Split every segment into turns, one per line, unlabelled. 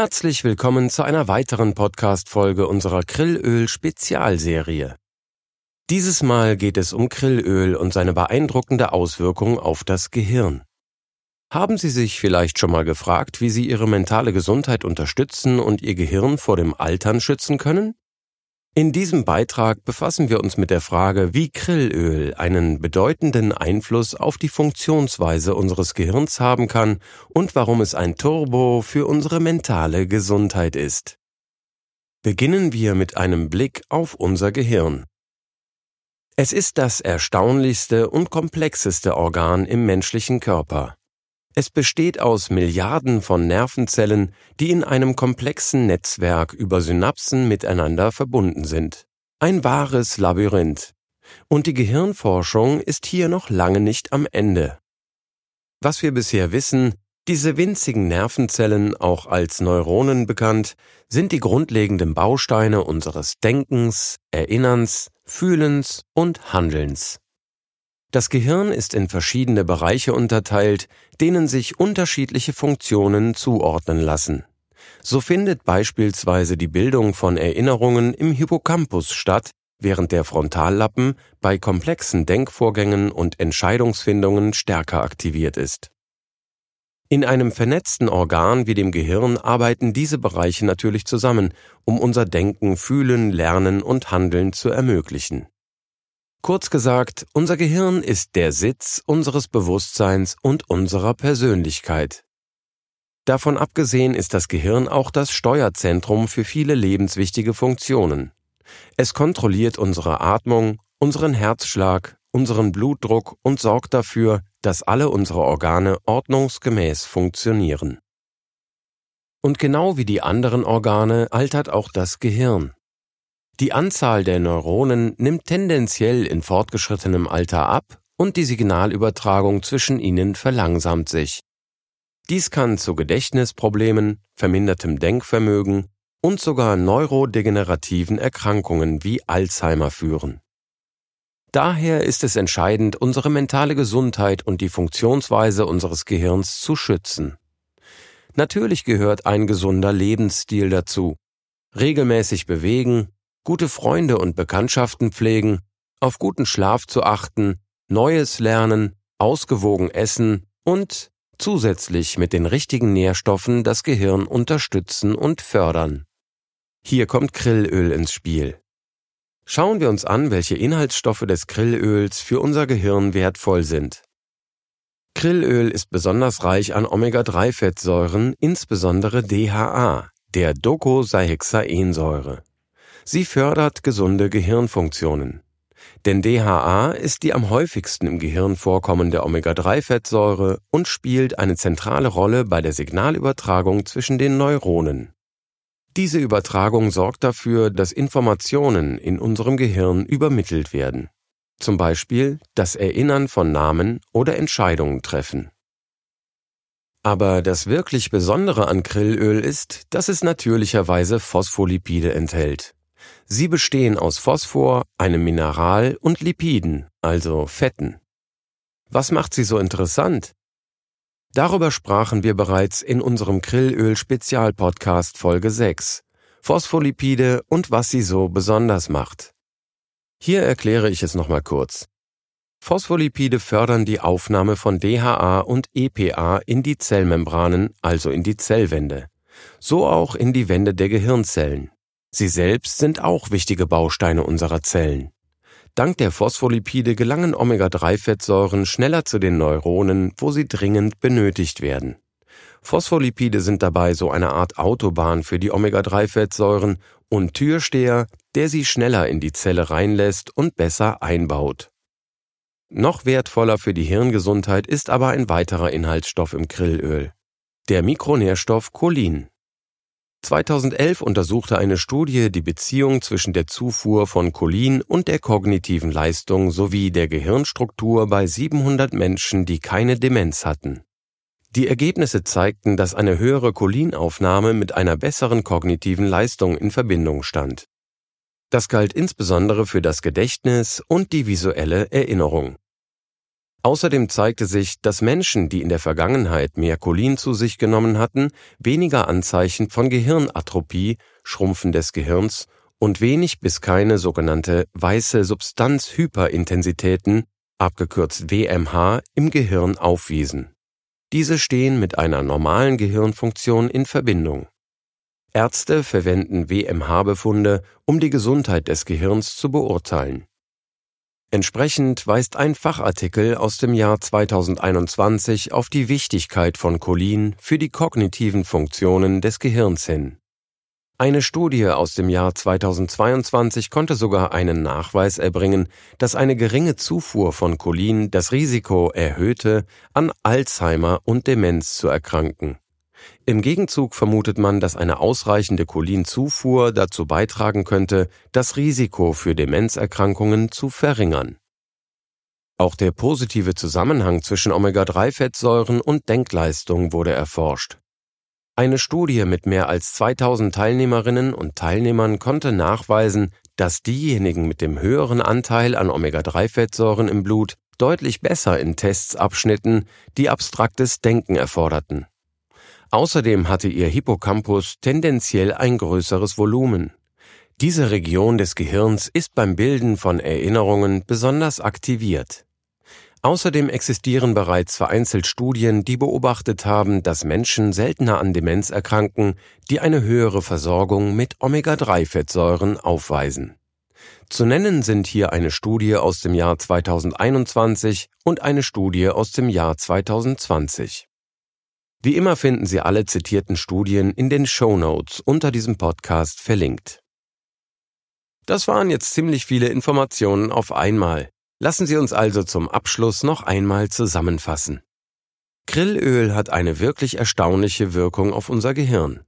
Herzlich willkommen zu einer weiteren Podcast-Folge unserer Grillöl-Spezialserie. Dieses Mal geht es um Grillöl und seine beeindruckende Auswirkung auf das Gehirn. Haben Sie sich vielleicht schon mal gefragt, wie Sie Ihre mentale Gesundheit unterstützen und Ihr Gehirn vor dem Altern schützen können? In diesem Beitrag befassen wir uns mit der Frage, wie Krillöl einen bedeutenden Einfluss auf die Funktionsweise unseres Gehirns haben kann und warum es ein Turbo für unsere mentale Gesundheit ist. Beginnen wir mit einem Blick auf unser Gehirn. Es ist das erstaunlichste und komplexeste Organ im menschlichen Körper. Es besteht aus Milliarden von Nervenzellen, die in einem komplexen Netzwerk über Synapsen miteinander verbunden sind. Ein wahres Labyrinth. Und die Gehirnforschung ist hier noch lange nicht am Ende. Was wir bisher wissen, diese winzigen Nervenzellen, auch als Neuronen bekannt, sind die grundlegenden Bausteine unseres Denkens, Erinnerns, Fühlens und Handelns. Das Gehirn ist in verschiedene Bereiche unterteilt, denen sich unterschiedliche Funktionen zuordnen lassen. So findet beispielsweise die Bildung von Erinnerungen im Hippocampus statt, während der Frontallappen bei komplexen Denkvorgängen und Entscheidungsfindungen stärker aktiviert ist. In einem vernetzten Organ wie dem Gehirn arbeiten diese Bereiche natürlich zusammen, um unser Denken, Fühlen, Lernen und Handeln zu ermöglichen. Kurz gesagt, unser Gehirn ist der Sitz unseres Bewusstseins und unserer Persönlichkeit. Davon abgesehen ist das Gehirn auch das Steuerzentrum für viele lebenswichtige Funktionen. Es kontrolliert unsere Atmung, unseren Herzschlag, unseren Blutdruck und sorgt dafür, dass alle unsere Organe ordnungsgemäß funktionieren. Und genau wie die anderen Organe altert auch das Gehirn. Die Anzahl der Neuronen nimmt tendenziell in fortgeschrittenem Alter ab und die Signalübertragung zwischen ihnen verlangsamt sich. Dies kann zu Gedächtnisproblemen, vermindertem Denkvermögen und sogar neurodegenerativen Erkrankungen wie Alzheimer führen. Daher ist es entscheidend, unsere mentale Gesundheit und die Funktionsweise unseres Gehirns zu schützen. Natürlich gehört ein gesunder Lebensstil dazu. Regelmäßig bewegen, gute Freunde und Bekanntschaften pflegen, auf guten Schlaf zu achten, Neues lernen, ausgewogen essen und zusätzlich mit den richtigen Nährstoffen das Gehirn unterstützen und fördern. Hier kommt Krillöl ins Spiel. Schauen wir uns an, welche Inhaltsstoffe des Krillöls für unser Gehirn wertvoll sind. Krillöl ist besonders reich an Omega-3-Fettsäuren, insbesondere DHA, der Docosahexaensäure. Sie fördert gesunde Gehirnfunktionen. Denn DHA ist die am häufigsten im Gehirn vorkommende Omega-3-Fettsäure und spielt eine zentrale Rolle bei der Signalübertragung zwischen den Neuronen. Diese Übertragung sorgt dafür, dass Informationen in unserem Gehirn übermittelt werden. Zum Beispiel das Erinnern von Namen oder Entscheidungen treffen. Aber das wirklich Besondere an Krillöl ist, dass es natürlicherweise Phospholipide enthält. Sie bestehen aus Phosphor, einem Mineral und Lipiden, also Fetten. Was macht sie so interessant? Darüber sprachen wir bereits in unserem Grillöl-Spezialpodcast Folge 6. Phospholipide und was sie so besonders macht. Hier erkläre ich es nochmal kurz. Phospholipide fördern die Aufnahme von DHA und EPA in die Zellmembranen, also in die Zellwände, so auch in die Wände der Gehirnzellen. Sie selbst sind auch wichtige Bausteine unserer Zellen. Dank der Phospholipide gelangen Omega-3-Fettsäuren schneller zu den Neuronen, wo sie dringend benötigt werden. Phospholipide sind dabei so eine Art Autobahn für die Omega-3-Fettsäuren und Türsteher, der sie schneller in die Zelle reinlässt und besser einbaut. Noch wertvoller für die Hirngesundheit ist aber ein weiterer Inhaltsstoff im Grillöl, der Mikronährstoff Cholin. 2011 untersuchte eine Studie die Beziehung zwischen der Zufuhr von Cholin und der kognitiven Leistung sowie der Gehirnstruktur bei 700 Menschen, die keine Demenz hatten. Die Ergebnisse zeigten, dass eine höhere Cholinaufnahme mit einer besseren kognitiven Leistung in Verbindung stand. Das galt insbesondere für das Gedächtnis und die visuelle Erinnerung. Außerdem zeigte sich, dass Menschen, die in der Vergangenheit mehr Cholin zu sich genommen hatten, weniger Anzeichen von Gehirnatrophie, Schrumpfen des Gehirns und wenig bis keine sogenannte weiße Substanzhyperintensitäten, abgekürzt WMH, im Gehirn aufwiesen. Diese stehen mit einer normalen Gehirnfunktion in Verbindung. Ärzte verwenden WMH-Befunde, um die Gesundheit des Gehirns zu beurteilen. Entsprechend weist ein Fachartikel aus dem Jahr 2021 auf die Wichtigkeit von Cholin für die kognitiven Funktionen des Gehirns hin. Eine Studie aus dem Jahr 2022 konnte sogar einen Nachweis erbringen, dass eine geringe Zufuhr von Cholin das Risiko erhöhte, an Alzheimer und Demenz zu erkranken. Im Gegenzug vermutet man, dass eine ausreichende Cholinzufuhr dazu beitragen könnte, das Risiko für Demenzerkrankungen zu verringern. Auch der positive Zusammenhang zwischen Omega-3-Fettsäuren und Denkleistung wurde erforscht. Eine Studie mit mehr als 2000 Teilnehmerinnen und Teilnehmern konnte nachweisen, dass diejenigen mit dem höheren Anteil an Omega-3-Fettsäuren im Blut deutlich besser in Tests abschnitten, die abstraktes Denken erforderten. Außerdem hatte ihr Hippocampus tendenziell ein größeres Volumen. Diese Region des Gehirns ist beim Bilden von Erinnerungen besonders aktiviert. Außerdem existieren bereits vereinzelt Studien, die beobachtet haben, dass Menschen seltener an Demenz erkranken, die eine höhere Versorgung mit Omega-3-Fettsäuren aufweisen. Zu nennen sind hier eine Studie aus dem Jahr 2021 und eine Studie aus dem Jahr 2020. Wie immer finden Sie alle zitierten Studien in den Show Notes unter diesem Podcast verlinkt. Das waren jetzt ziemlich viele Informationen auf einmal. Lassen Sie uns also zum Abschluss noch einmal zusammenfassen. Grillöl hat eine wirklich erstaunliche Wirkung auf unser Gehirn.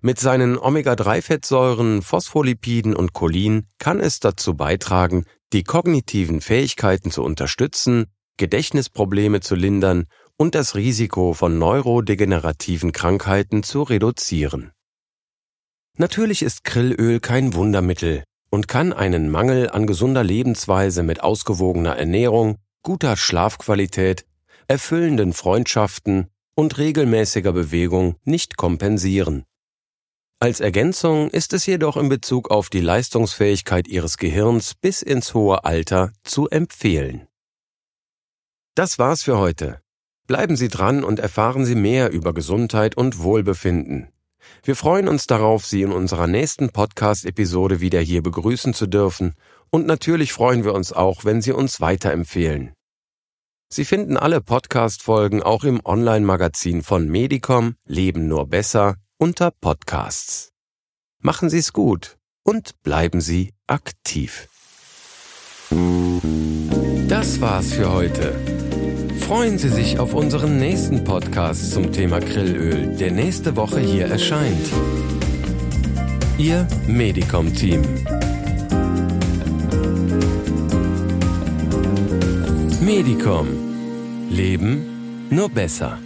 Mit seinen Omega-3-Fettsäuren, Phospholipiden und Cholin kann es dazu beitragen, die kognitiven Fähigkeiten zu unterstützen, Gedächtnisprobleme zu lindern und das Risiko von neurodegenerativen Krankheiten zu reduzieren. Natürlich ist Grillöl kein Wundermittel und kann einen Mangel an gesunder Lebensweise mit ausgewogener Ernährung, guter Schlafqualität, erfüllenden Freundschaften und regelmäßiger Bewegung nicht kompensieren. Als Ergänzung ist es jedoch in Bezug auf die Leistungsfähigkeit Ihres Gehirns bis ins hohe Alter zu empfehlen. Das war's für heute. Bleiben Sie dran und erfahren Sie mehr über Gesundheit und Wohlbefinden. Wir freuen uns darauf, Sie in unserer nächsten Podcast-Episode wieder hier begrüßen zu dürfen und natürlich freuen wir uns auch, wenn Sie uns weiterempfehlen. Sie finden alle Podcast-Folgen auch im Online-Magazin von Medicom Leben nur besser unter Podcasts. Machen Sie es gut und bleiben Sie aktiv. Das war's für heute. Freuen Sie sich auf unseren nächsten Podcast zum Thema Grillöl, der nächste Woche hier erscheint. Ihr Medicom-Team. Medicom. Leben nur besser.